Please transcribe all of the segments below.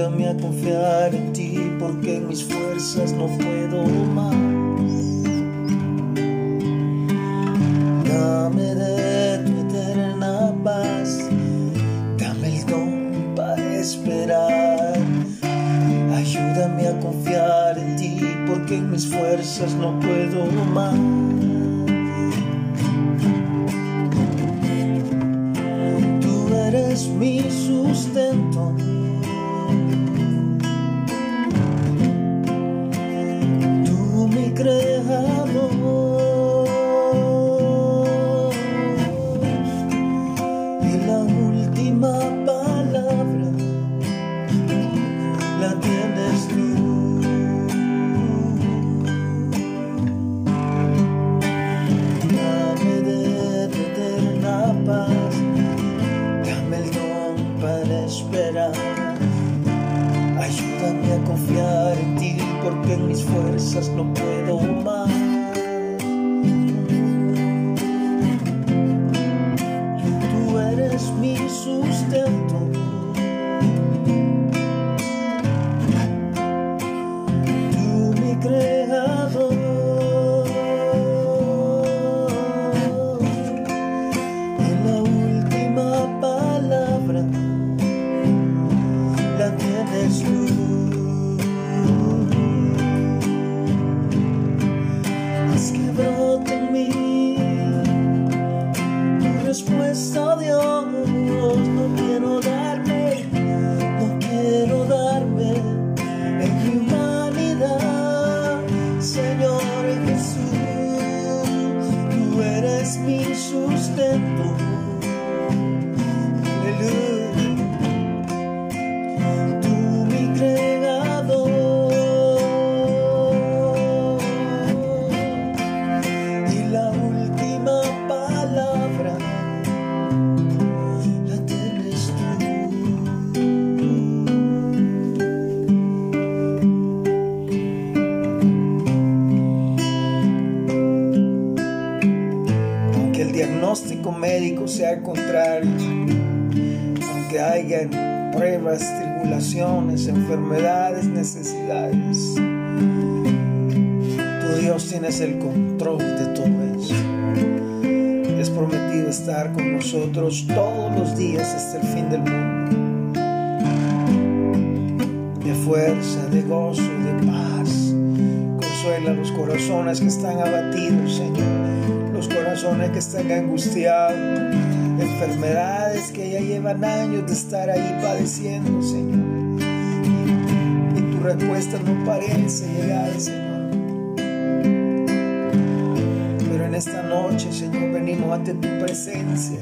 Ayúdame a confiar en ti porque en mis fuerzas no puedo más. Dame de tu eterna paz, dame el don para esperar. Ayúdame a confiar en ti porque en mis fuerzas no puedo más. Tú eres mi sustento. Tu el contrario, aunque haya pruebas, tribulaciones, enfermedades, necesidades, tu Dios tienes el control de todo eso. Es prometido estar con nosotros todos los días hasta el fin del mundo. De fuerza, de gozo, de paz. Consuela los corazones que están abatidos, Señor. Los corazones que están angustiados. Enfermedades que ya llevan años de estar ahí padeciendo, Señor. Y tu respuesta no parece llegar, Señor. Pero en esta noche, Señor, venimos ante tu presencia,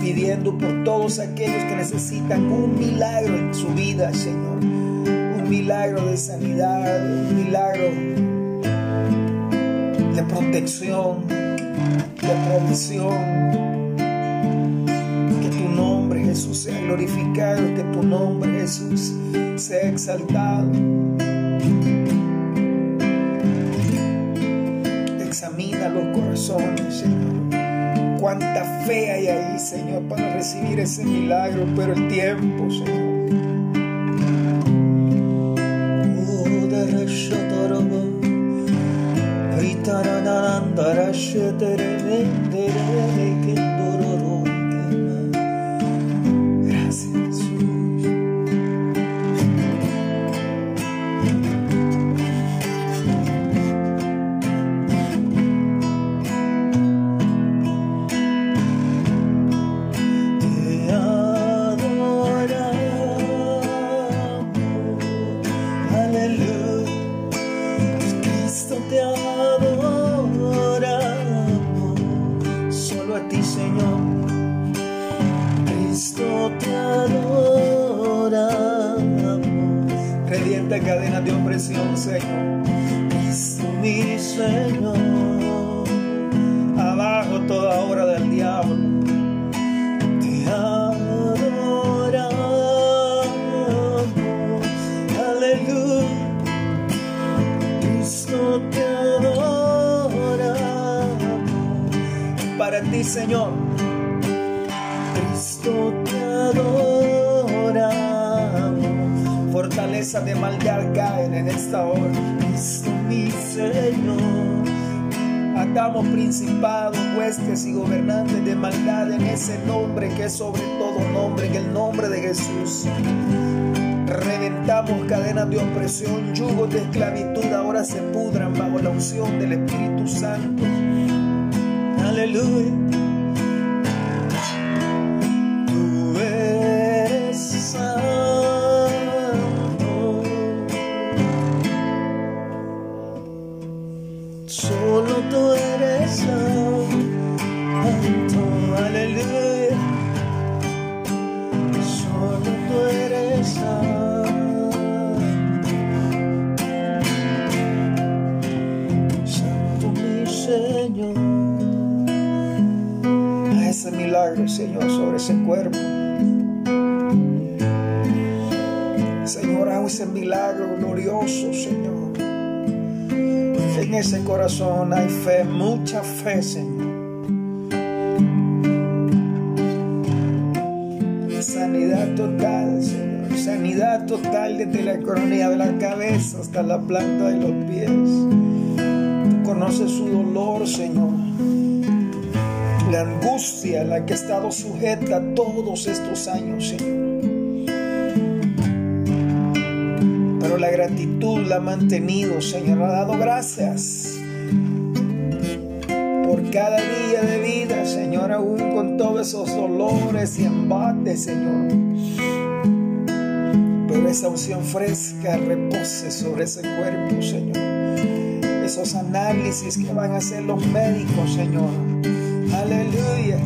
pidiendo por todos aquellos que necesitan un milagro en su vida, Señor. Un milagro de sanidad, un milagro de protección, de provisión. Jesús, sea glorificado, que tu nombre, Jesús, sea exaltado. Examina los corazones, Señor. Cuánta fe hay ahí, Señor, para recibir ese milagro, pero el tiempo, Señor. Te adoramos. Revienta cadenas de opresión, Señor. Cristo mi Señor. Abajo toda obra del diablo. Te adoramos, aleluya. Cristo te adoramos. Para ti, Señor. Fortaleza de maldad caen en esta hora. Cristo mi Señor. Atamos principados, huestes y gobernantes de maldad en ese nombre que es sobre todo nombre, en el nombre de Jesús. Reventamos cadenas de opresión, yugos de esclavitud, ahora se pudran bajo la unción del Espíritu Santo. Aleluya. Solo tú eres santo. Aleluya. Solo tú eres santo. Santo mi Señor. A ese milagro, Señor, sobre ese cuerpo. Señor, a ese milagro glorioso, Señor. En ese corazón hay fe, mucha fe, Señor. Sanidad total, Señor. Sanidad total desde la coronilla de la cabeza hasta la planta de los pies. Tú conoces su dolor, Señor. La angustia a la que ha estado sujeta todos estos años, Señor. Pero la gratitud la ha mantenido, Señor. Ha dado gracias por cada día de vida, Señor, aún con todos esos dolores y embates, Señor. Pero esa unción fresca repose sobre ese cuerpo, Señor. Esos análisis que van a hacer los médicos, Señor. Aleluya.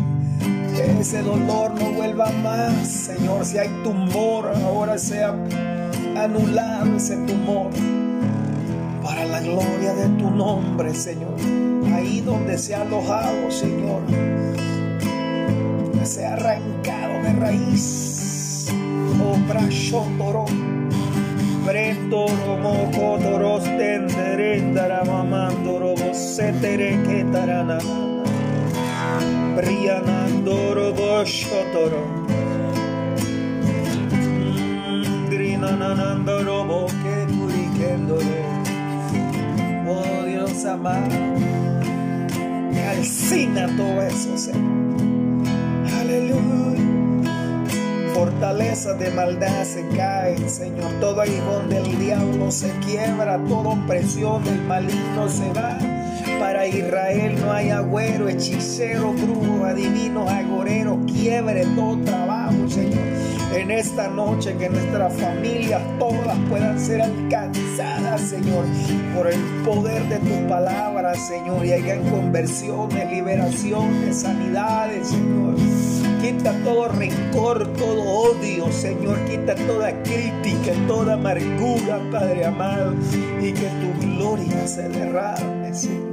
Que ese dolor no vuelva más, Señor. Si hay tumor, ahora sea anulado ese tumor. Para la gloria de tu nombre, Señor ahí donde se ha alojado, Señor, que sea arrancado de raíz. Oh, brashotoro, bretoro, moco, toros, tenderendara, mamandoro, bosetere, que tarana, brianandoro, boshotoro, grinanandoro, boque, turikendoro. Oh Dios amado calcina todo eso, Señor. Aleluya. Fortalezas de maldad se caen, Señor. Todo aguijón del diablo se quiebra, toda opresión del maligno se va. Para Israel no hay agüero, hechicero, brujo, adivino, agorero, quiebre todo trabajo, Señor. En esta noche que nuestras familias todas puedan ser alcanzadas, Señor, por el poder de tu palabra, Señor, y hayan conversiones, liberaciones, sanidades, Señor. Quita todo rencor, todo odio, Señor. Quita toda crítica, toda amargura, Padre amado. Y que tu gloria se derrame, Señor.